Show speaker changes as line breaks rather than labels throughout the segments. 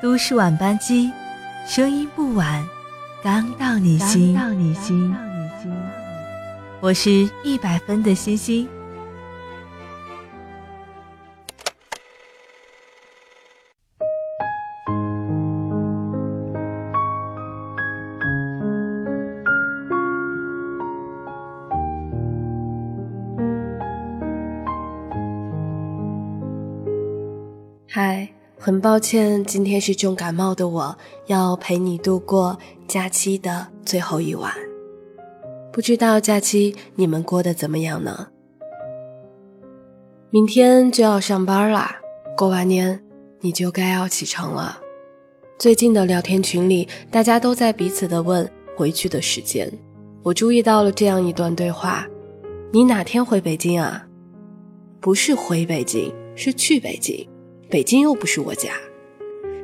都市晚班机，声音不晚，刚到你心。到你心。我是一百分的星星。
很抱歉，今天是重感冒的我，要陪你度过假期的最后一晚。不知道假期你们过得怎么样呢？明天就要上班啦，过完年你就该要启程了。最近的聊天群里，大家都在彼此的问回去的时间。我注意到了这样一段对话：你哪天回北京啊？不是回北京，是去北京。北京又不是我家，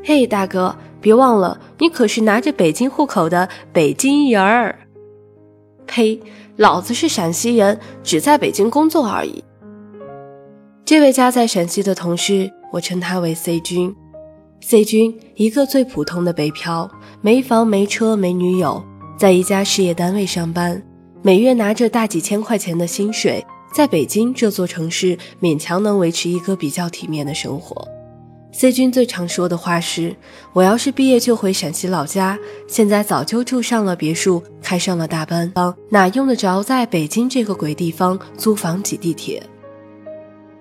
嘿，大哥，别忘了，你可是拿着北京户口的北京人儿。呸，老子是陕西人，只在北京工作而已。这位家在陕西的同事，我称他为 C 君。C 君，一个最普通的北漂，没房没车没女友，在一家事业单位上班，每月拿着大几千块钱的薪水，在北京这座城市勉强能维持一个比较体面的生活。C 君最常说的话是：“我要是毕业就回陕西老家，现在早就住上了别墅，开上了大奔，哪用得着在北京这个鬼地方租房挤地铁？”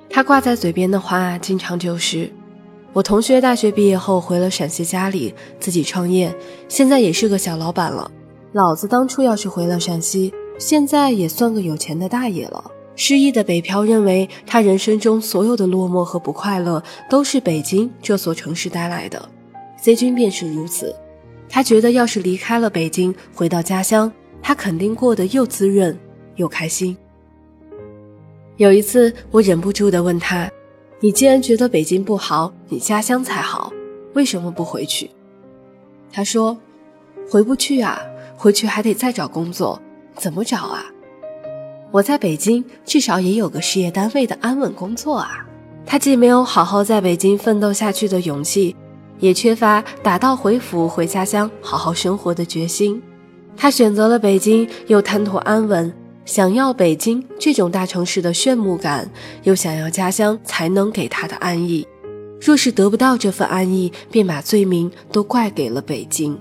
他挂在嘴边的话，经常就是：“我同学大学毕业后回了陕西家里，自己创业，现在也是个小老板了。老子当初要是回了陕西，现在也算个有钱的大爷了。”失意的北漂认为，他人生中所有的落寞和不快乐都是北京这所城市带来的。C 君便是如此，他觉得要是离开了北京，回到家乡，他肯定过得又滋润又开心。有一次，我忍不住地问他：“你既然觉得北京不好，你家乡才好，为什么不回去？”他说：“回不去啊，回去还得再找工作，怎么找啊？”我在北京至少也有个事业单位的安稳工作啊。他既没有好好在北京奋斗下去的勇气，也缺乏打道回府回家乡好好生活的决心。他选择了北京，又贪图安稳，想要北京这种大城市的炫目感，又想要家乡才能给他的安逸。若是得不到这份安逸，便把罪名都怪给了北京。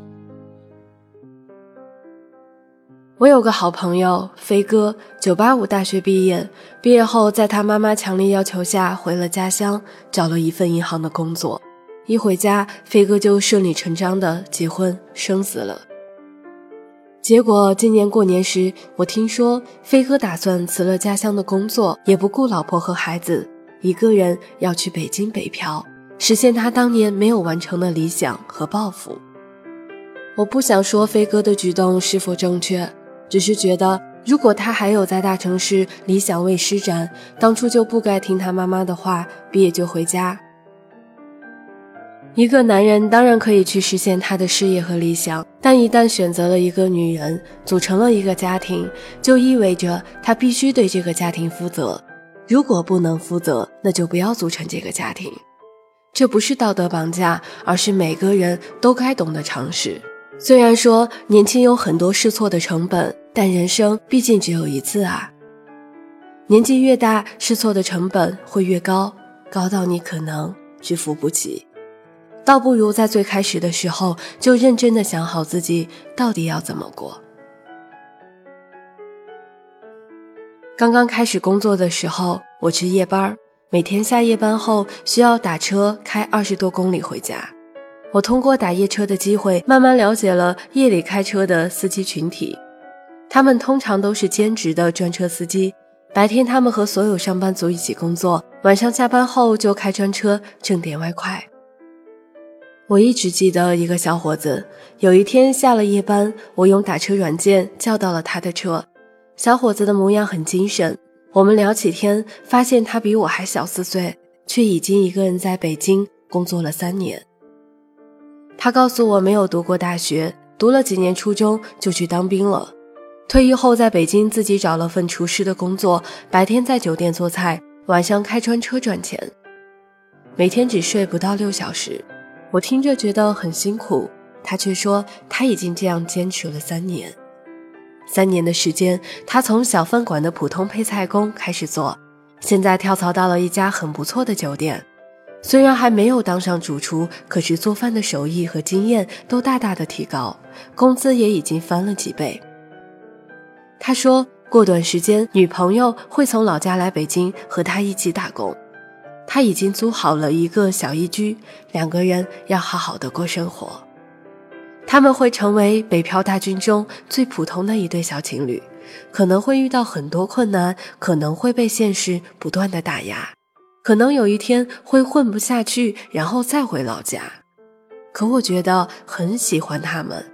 我有个好朋友飞哥，九八五大学毕业，毕业后在他妈妈强烈要求下回了家乡，找了一份银行的工作。一回家，飞哥就顺理成章的结婚生子了。结果今年过年时，我听说飞哥打算辞了家乡的工作，也不顾老婆和孩子，一个人要去北京北漂，实现他当年没有完成的理想和抱负。我不想说飞哥的举动是否正确。只是觉得，如果他还有在大城市理想未施展，当初就不该听他妈妈的话，毕业就回家。一个男人当然可以去实现他的事业和理想，但一旦选择了一个女人，组成了一个家庭，就意味着他必须对这个家庭负责。如果不能负责，那就不要组成这个家庭。这不是道德绑架，而是每个人都该懂得尝试。虽然说年轻有很多试错的成本。但人生毕竟只有一次啊！年纪越大，试错的成本会越高，高到你可能支付不起。倒不如在最开始的时候就认真的想好自己到底要怎么过。刚刚开始工作的时候，我值夜班，每天下夜班后需要打车开二十多公里回家。我通过打夜车的机会，慢慢了解了夜里开车的司机群体。他们通常都是兼职的专车司机，白天他们和所有上班族一起工作，晚上下班后就开专车挣点外快。我一直记得一个小伙子，有一天下了夜班，我用打车软件叫到了他的车。小伙子的模样很精神，我们聊起天，发现他比我还小四岁，却已经一个人在北京工作了三年。他告诉我没有读过大学，读了几年初中就去当兵了。退役后，在北京自己找了份厨师的工作，白天在酒店做菜，晚上开专车赚钱，每天只睡不到六小时。我听着觉得很辛苦，他却说他已经这样坚持了三年。三年的时间，他从小饭馆的普通配菜工开始做，现在跳槽到了一家很不错的酒店。虽然还没有当上主厨，可是做饭的手艺和经验都大大的提高，工资也已经翻了几倍。他说过段时间女朋友会从老家来北京和他一起打工，他已经租好了一个小一居，两个人要好好的过生活。他们会成为北漂大军中最普通的一对小情侣，可能会遇到很多困难，可能会被现实不断的打压。可能有一天会混不下去，然后再回老家。可我觉得很喜欢他们，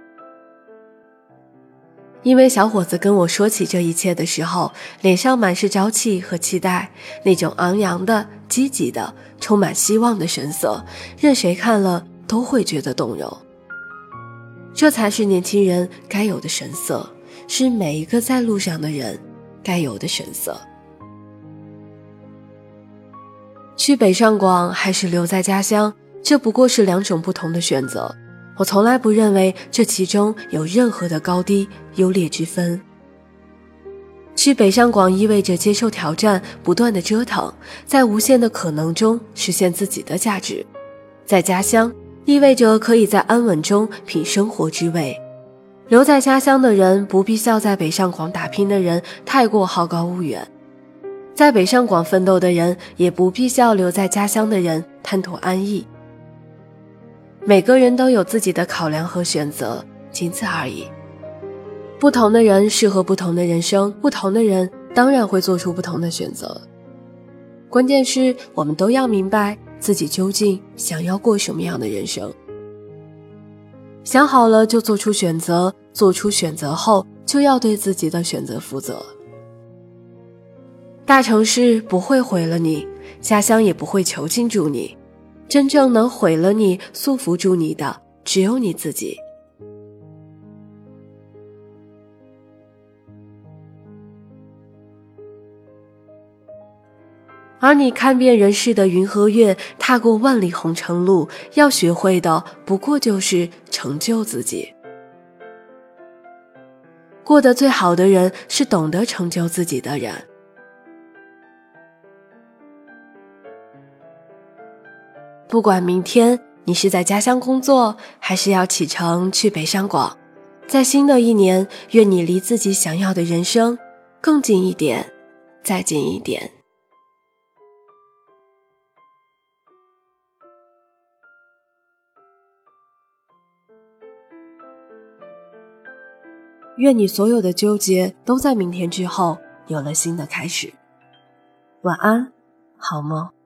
因为小伙子跟我说起这一切的时候，脸上满是朝气和期待，那种昂扬的、积极的、充满希望的神色，任谁看了都会觉得动容。这才是年轻人该有的神色，是每一个在路上的人该有的神色。去北上广还是留在家乡，这不过是两种不同的选择。我从来不认为这其中有任何的高低优劣之分。去北上广意味着接受挑战，不断的折腾，在无限的可能中实现自己的价值；在家乡意味着可以在安稳中品生活之味。留在家乡的人不必笑在北上广打拼的人太过好高骛远。在北上广奋斗的人，也不必笑留在家乡的人贪图安逸。每个人都有自己的考量和选择，仅此而已。不同的人适合不同的人生，不同的人当然会做出不同的选择。关键是我们都要明白自己究竟想要过什么样的人生。想好了就做出选择，做出选择后就要对自己的选择负责。大城市不会毁了你，家乡也不会囚禁住你，真正能毁了你、束缚住你的，只有你自己。而你看遍人世的云和月，踏过万里红尘路，要学会的不过就是成就自己。过得最好的人，是懂得成就自己的人。不管明天你是在家乡工作，还是要启程去北上广，在新的一年，愿你离自己想要的人生更近一点，再近一点。愿你所有的纠结都在明天之后有了新的开始。晚安，好梦。